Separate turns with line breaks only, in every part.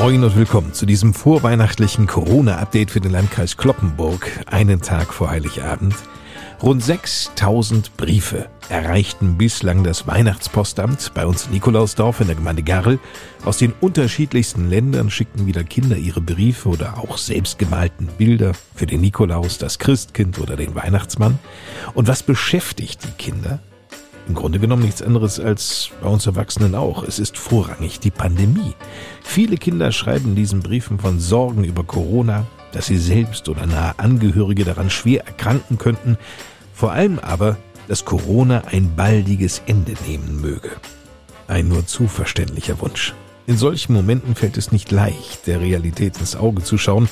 Moin und willkommen zu diesem vorweihnachtlichen Corona-Update für den Landkreis Kloppenburg, einen Tag vor Heiligabend. Rund 6000 Briefe erreichten bislang das Weihnachtspostamt bei uns in Nikolausdorf in der Gemeinde Garl. Aus den unterschiedlichsten Ländern schickten wieder Kinder ihre Briefe oder auch selbstgemalten Bilder für den Nikolaus, das Christkind oder den Weihnachtsmann. Und was beschäftigt die Kinder? Im Grunde genommen nichts anderes als bei uns Erwachsenen auch. Es ist vorrangig die Pandemie. Viele Kinder schreiben in diesen Briefen von Sorgen über Corona, dass sie selbst oder nahe Angehörige daran schwer erkranken könnten. Vor allem aber, dass Corona ein baldiges Ende nehmen möge. Ein nur zu verständlicher Wunsch. In solchen Momenten fällt es nicht leicht, der Realität ins Auge zu schauen,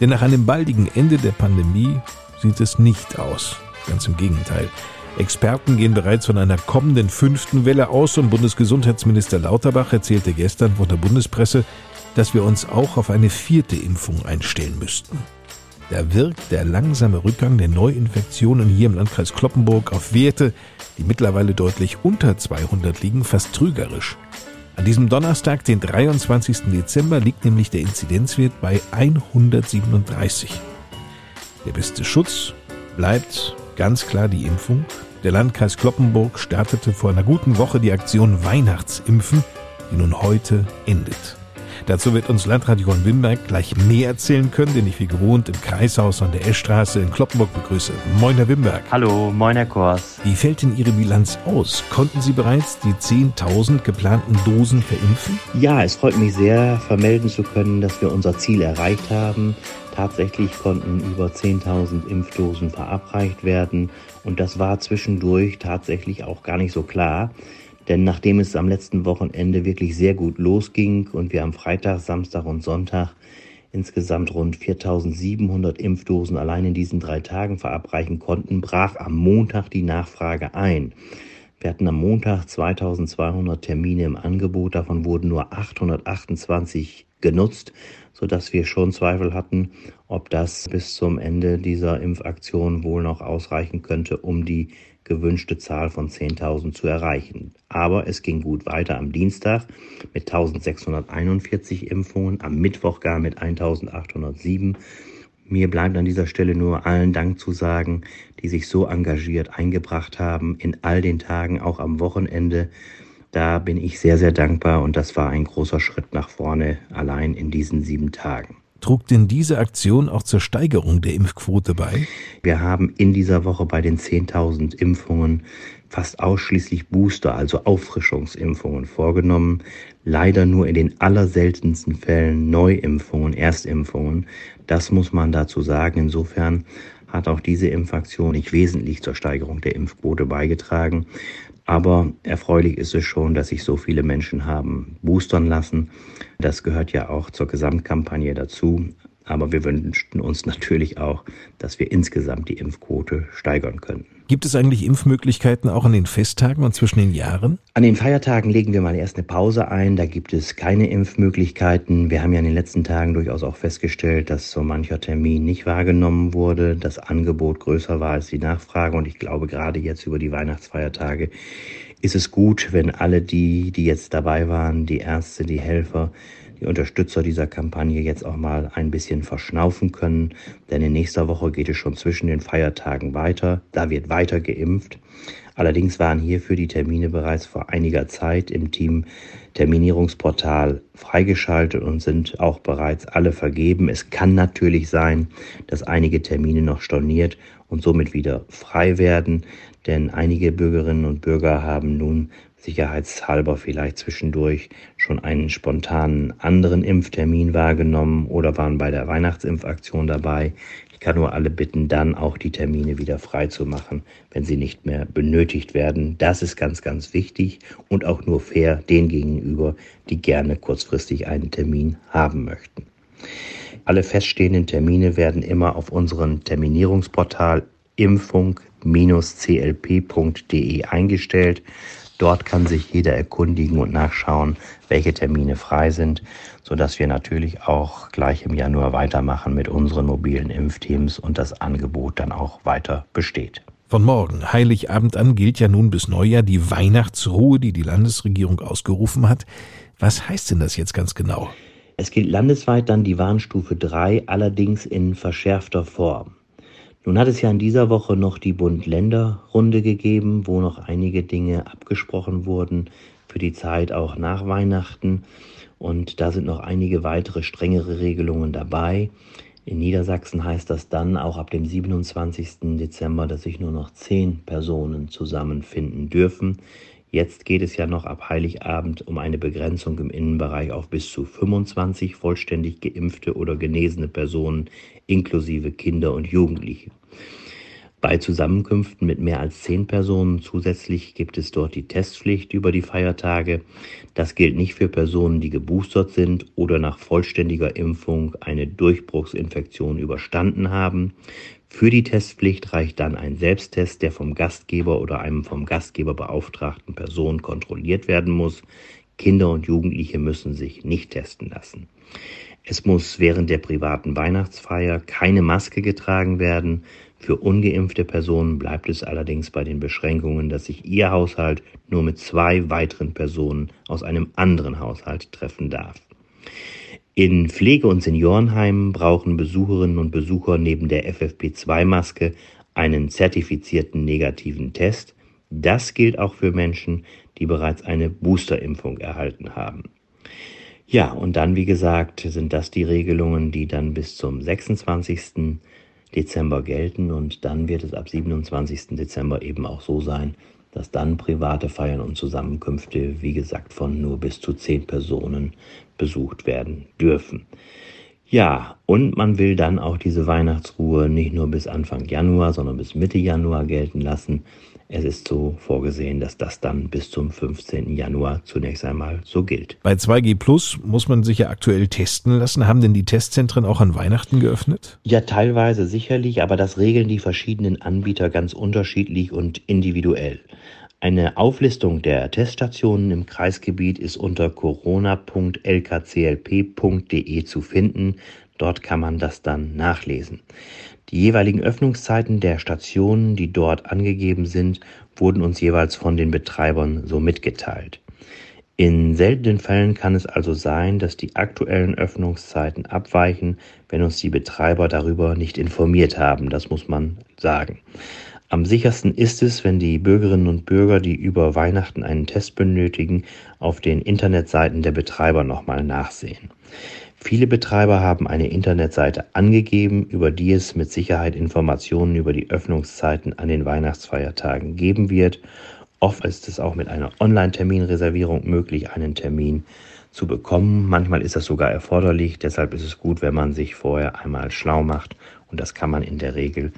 denn nach einem baldigen Ende der Pandemie sieht es nicht aus. Ganz im Gegenteil. Experten gehen bereits von einer kommenden fünften Welle aus und Bundesgesundheitsminister Lauterbach erzählte gestern vor der Bundespresse, dass wir uns auch auf eine vierte Impfung einstellen müssten. Da wirkt der langsame Rückgang der Neuinfektionen hier im Landkreis Kloppenburg auf Werte, die mittlerweile deutlich unter 200 liegen, fast trügerisch. An diesem Donnerstag, den 23. Dezember, liegt nämlich der Inzidenzwert bei 137. Der beste Schutz bleibt ganz klar die Impfung. Der Landkreis Kloppenburg startete vor einer guten Woche die Aktion Weihnachtsimpfen, die nun heute endet. Dazu wird uns Landrat Johann Wimberg gleich mehr erzählen können, den ich wie gewohnt im Kreishaus an der Eschstraße in Kloppenburg begrüße. Moin, Herr Wimberg.
Hallo, moin, Herr Kors.
Wie fällt denn Ihre Bilanz aus? Konnten Sie bereits die 10.000 geplanten Dosen verimpfen?
Ja, es freut mich sehr, vermelden zu können, dass wir unser Ziel erreicht haben. Tatsächlich konnten über 10.000 Impfdosen verabreicht werden und das war zwischendurch tatsächlich auch gar nicht so klar. Denn nachdem es am letzten Wochenende wirklich sehr gut losging und wir am Freitag, Samstag und Sonntag insgesamt rund 4700 Impfdosen allein in diesen drei Tagen verabreichen konnten, brach am Montag die Nachfrage ein. Wir hatten am Montag 2200 Termine im Angebot, davon wurden nur 828 genutzt, sodass wir schon Zweifel hatten, ob das bis zum Ende dieser Impfaktion wohl noch ausreichen könnte, um die gewünschte Zahl von 10.000 zu erreichen. Aber es ging gut weiter am Dienstag mit 1.641 Impfungen, am Mittwoch gar mit 1.807. Mir bleibt an dieser Stelle nur allen Dank zu sagen, die sich so engagiert eingebracht haben in all den Tagen, auch am Wochenende. Da bin ich sehr, sehr dankbar und das war ein großer Schritt nach vorne allein in diesen sieben Tagen.
Trug denn diese Aktion auch zur Steigerung der Impfquote bei?
Wir haben in dieser Woche bei den 10.000 Impfungen fast ausschließlich Booster, also Auffrischungsimpfungen vorgenommen. Leider nur in den allerseltensten Fällen Neuimpfungen, Erstimpfungen. Das muss man dazu sagen. Insofern hat auch diese Impfaktion nicht wesentlich zur Steigerung der Impfquote beigetragen. Aber erfreulich ist es schon, dass sich so viele Menschen haben boostern lassen. Das gehört ja auch zur Gesamtkampagne dazu. Aber wir wünschten uns natürlich auch, dass wir insgesamt die Impfquote steigern können.
Gibt es eigentlich Impfmöglichkeiten auch an den Festtagen und zwischen den Jahren?
An den Feiertagen legen wir mal erst eine Pause ein. Da gibt es keine Impfmöglichkeiten. Wir haben ja in den letzten Tagen durchaus auch festgestellt, dass so mancher Termin nicht wahrgenommen wurde, das Angebot größer war als die Nachfrage. Und ich glaube, gerade jetzt über die Weihnachtsfeiertage ist es gut, wenn alle die, die jetzt dabei waren, die Ärzte, die Helfer, die Unterstützer dieser Kampagne jetzt auch mal ein bisschen verschnaufen können, denn in nächster Woche geht es schon zwischen den Feiertagen weiter. Da wird weiter geimpft. Allerdings waren hierfür die Termine bereits vor einiger Zeit im Team Terminierungsportal freigeschaltet und sind auch bereits alle vergeben. Es kann natürlich sein, dass einige Termine noch storniert und somit wieder frei werden, denn einige Bürgerinnen und Bürger haben nun sicherheitshalber vielleicht zwischendurch schon einen spontanen anderen Impftermin wahrgenommen oder waren bei der Weihnachtsimpfaktion dabei. Ich kann nur alle bitten, dann auch die Termine wieder frei zu machen, wenn sie nicht mehr benötigt werden. Das ist ganz, ganz wichtig und auch nur fair den gegenüber, die gerne kurzfristig einen Termin haben möchten. Alle feststehenden Termine werden immer auf unserem Terminierungsportal impfung-clp.de eingestellt. Dort kann sich jeder erkundigen und nachschauen, welche Termine frei sind, sodass wir natürlich auch gleich im Januar weitermachen mit unseren mobilen Impfteams und das Angebot dann auch weiter besteht.
Von morgen, Heiligabend an, gilt ja nun bis Neujahr die Weihnachtsruhe, die die Landesregierung ausgerufen hat. Was heißt denn das jetzt ganz genau?
Es gilt landesweit dann die Warnstufe 3, allerdings in verschärfter Form. Nun hat es ja in dieser Woche noch die Bund-Länder-Runde gegeben, wo noch einige Dinge abgesprochen wurden für die Zeit auch nach Weihnachten. Und da sind noch einige weitere strengere Regelungen dabei. In Niedersachsen heißt das dann auch ab dem 27. Dezember, dass sich nur noch zehn Personen zusammenfinden dürfen. Jetzt geht es ja noch ab Heiligabend um eine Begrenzung im Innenbereich auf bis zu 25 vollständig geimpfte oder genesene Personen inklusive Kinder und Jugendliche. Bei Zusammenkünften mit mehr als zehn Personen zusätzlich gibt es dort die Testpflicht über die Feiertage. Das gilt nicht für Personen, die geboostert sind oder nach vollständiger Impfung eine Durchbruchsinfektion überstanden haben. Für die Testpflicht reicht dann ein Selbsttest, der vom Gastgeber oder einem vom Gastgeber beauftragten Person kontrolliert werden muss. Kinder und Jugendliche müssen sich nicht testen lassen. Es muss während der privaten Weihnachtsfeier keine Maske getragen werden. Für ungeimpfte Personen bleibt es allerdings bei den Beschränkungen, dass sich ihr Haushalt nur mit zwei weiteren Personen aus einem anderen Haushalt treffen darf. In Pflege- und Seniorenheimen brauchen Besucherinnen und Besucher neben der FFP2-Maske einen zertifizierten negativen Test. Das gilt auch für Menschen, die bereits eine Boosterimpfung erhalten haben. Ja, und dann, wie gesagt, sind das die Regelungen, die dann bis zum 26. Dezember gelten. Und dann wird es ab 27. Dezember eben auch so sein, dass dann private Feiern und Zusammenkünfte, wie gesagt, von nur bis zu zehn Personen besucht werden dürfen. Ja, und man will dann auch diese Weihnachtsruhe nicht nur bis Anfang Januar, sondern bis Mitte Januar gelten lassen. Es ist so vorgesehen, dass das dann bis zum 15. Januar zunächst einmal so gilt.
Bei 2G Plus muss man sich ja aktuell testen lassen. Haben denn die Testzentren auch an Weihnachten geöffnet?
Ja, teilweise sicherlich, aber das regeln die verschiedenen Anbieter ganz unterschiedlich und individuell. Eine Auflistung der Teststationen im Kreisgebiet ist unter corona.lkclp.de zu finden. Dort kann man das dann nachlesen. Die jeweiligen Öffnungszeiten der Stationen, die dort angegeben sind, wurden uns jeweils von den Betreibern so mitgeteilt. In seltenen Fällen kann es also sein, dass die aktuellen Öffnungszeiten abweichen, wenn uns die Betreiber darüber nicht informiert haben. Das muss man sagen. Am sichersten ist es, wenn die Bürgerinnen und Bürger, die über Weihnachten einen Test benötigen, auf den Internetseiten der Betreiber nochmal nachsehen. Viele Betreiber haben eine Internetseite angegeben, über die es mit Sicherheit Informationen über die Öffnungszeiten an den Weihnachtsfeiertagen geben wird. Oft ist es auch mit einer Online-Terminreservierung möglich, einen Termin zu bekommen. Manchmal ist das sogar erforderlich. Deshalb ist es gut, wenn man sich vorher einmal schlau macht. Und das kann man in der Regel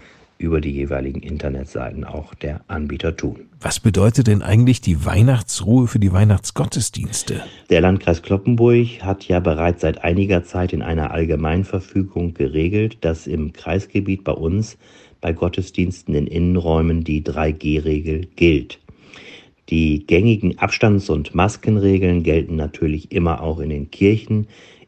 über die jeweiligen Internetseiten auch der Anbieter tun.
Was bedeutet denn eigentlich die Weihnachtsruhe für die Weihnachtsgottesdienste?
Der Landkreis Kloppenburg hat ja bereits seit einiger Zeit in einer Allgemeinverfügung geregelt, dass im Kreisgebiet bei uns bei Gottesdiensten in Innenräumen die 3G-Regel gilt. Die gängigen Abstands- und Maskenregeln gelten natürlich immer auch in den Kirchen.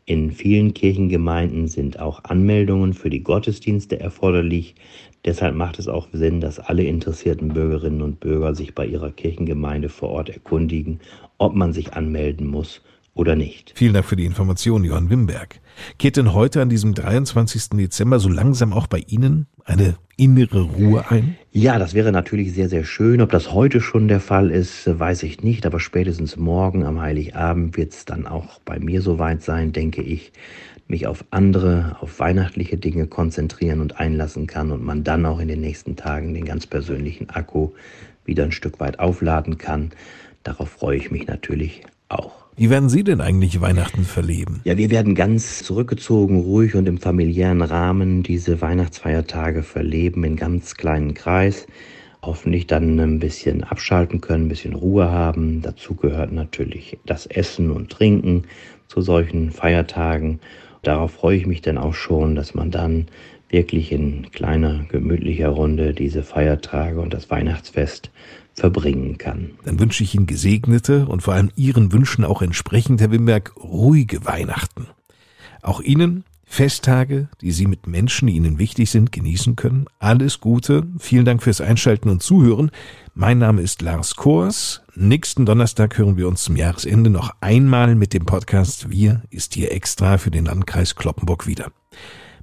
In vielen Kirchengemeinden sind auch Anmeldungen für die Gottesdienste erforderlich. Deshalb macht es auch Sinn, dass alle interessierten Bürgerinnen und Bürger sich bei ihrer Kirchengemeinde vor Ort erkundigen, ob man sich anmelden muss oder nicht.
Vielen Dank für die Information, Johann Wimberg. Kehrt denn heute an diesem 23. Dezember so langsam auch bei Ihnen eine innere Ruhe ein?
Ja, das wäre natürlich sehr, sehr schön. Ob das heute schon der Fall ist, weiß ich nicht, aber spätestens morgen am Heiligabend wird es dann auch bei mir soweit sein, denke ich mich auf andere, auf weihnachtliche Dinge konzentrieren und einlassen kann und man dann auch in den nächsten Tagen den ganz persönlichen Akku wieder ein Stück weit aufladen kann. Darauf freue ich mich natürlich auch.
Wie werden Sie denn eigentlich Weihnachten verleben?
Ja, wir werden ganz zurückgezogen, ruhig und im familiären Rahmen diese Weihnachtsfeiertage verleben, in ganz kleinen Kreis. Hoffentlich dann ein bisschen abschalten können, ein bisschen Ruhe haben. Dazu gehört natürlich das Essen und Trinken zu solchen Feiertagen darauf freue ich mich dann auch schon, dass man dann wirklich in kleiner, gemütlicher Runde diese Feiertage und das Weihnachtsfest verbringen kann.
Dann wünsche ich Ihnen gesegnete und vor allem Ihren Wünschen auch entsprechend, Herr Wimberg, ruhige Weihnachten. Auch Ihnen Festtage, die Sie mit Menschen, die Ihnen wichtig sind, genießen können. Alles Gute. Vielen Dank fürs Einschalten und Zuhören. Mein Name ist Lars Kors. Nächsten Donnerstag hören wir uns zum Jahresende noch einmal mit dem Podcast Wir ist hier extra für den Landkreis Kloppenburg wieder.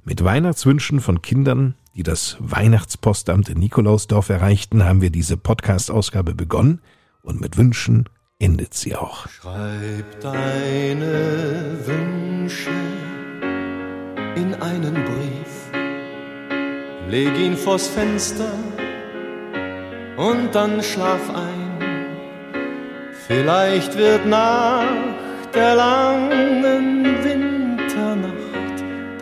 Mit Weihnachtswünschen von Kindern, die das Weihnachtspostamt in Nikolausdorf erreichten, haben wir diese Podcast-Ausgabe begonnen und mit Wünschen endet sie auch.
Schreib deine Wünsche in einen Brief, leg ihn vors Fenster und dann schlaf ein. Vielleicht wird nach der langen Winternacht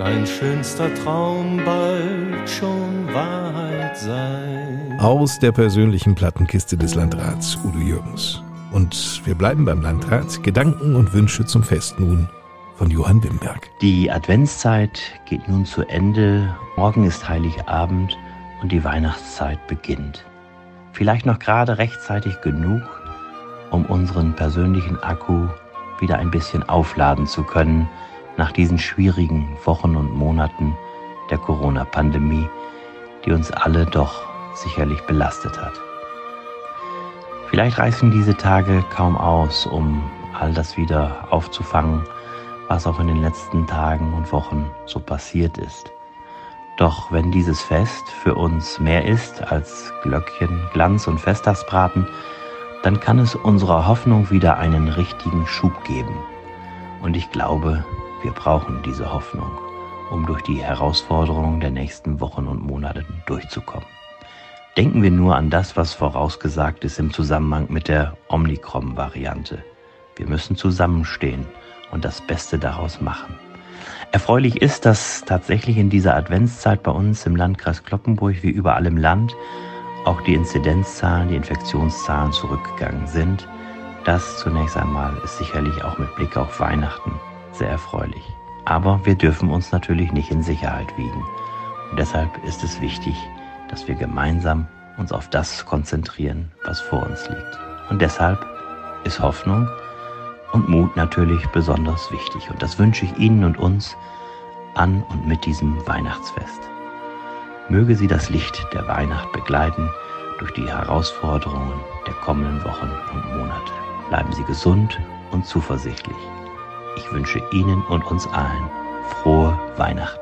dein schönster Traum bald schon Wahrheit sein.
Aus der persönlichen Plattenkiste des Landrats Udo Jürgens. Und wir bleiben beim Landrat. Gedanken und Wünsche zum Fest nun von Johann Wimberg.
Die Adventszeit geht nun zu Ende. Morgen ist Heiligabend und die Weihnachtszeit beginnt. Vielleicht noch gerade rechtzeitig genug, um unseren persönlichen Akku wieder ein bisschen aufladen zu können nach diesen schwierigen Wochen und Monaten der Corona-Pandemie, die uns alle doch sicherlich belastet hat. Vielleicht reißen diese Tage kaum aus, um all das wieder aufzufangen, was auch in den letzten Tagen und Wochen so passiert ist. Doch wenn dieses Fest für uns mehr ist als Glöckchen, Glanz und Festtagsbraten, dann kann es unserer Hoffnung wieder einen richtigen Schub geben. Und ich glaube, wir brauchen diese Hoffnung, um durch die Herausforderungen der nächsten Wochen und Monate durchzukommen. Denken wir nur an das, was vorausgesagt ist im Zusammenhang mit der Omikron-Variante. Wir müssen zusammenstehen und das Beste daraus machen. Erfreulich ist, dass tatsächlich in dieser Adventszeit bei uns im Landkreis Kloppenburg wie überall im Land auch die Inzidenzzahlen, die Infektionszahlen zurückgegangen sind. Das zunächst einmal ist sicherlich auch mit Blick auf Weihnachten sehr erfreulich. Aber wir dürfen uns natürlich nicht in Sicherheit wiegen. Und deshalb ist es wichtig, dass wir gemeinsam uns auf das konzentrieren, was vor uns liegt. Und deshalb ist Hoffnung, und Mut natürlich besonders wichtig. Und das wünsche ich Ihnen und uns an und mit diesem Weihnachtsfest. Möge Sie das Licht der Weihnacht begleiten durch die Herausforderungen der kommenden Wochen und Monate. Bleiben Sie gesund und zuversichtlich. Ich wünsche Ihnen und uns allen frohe Weihnachten.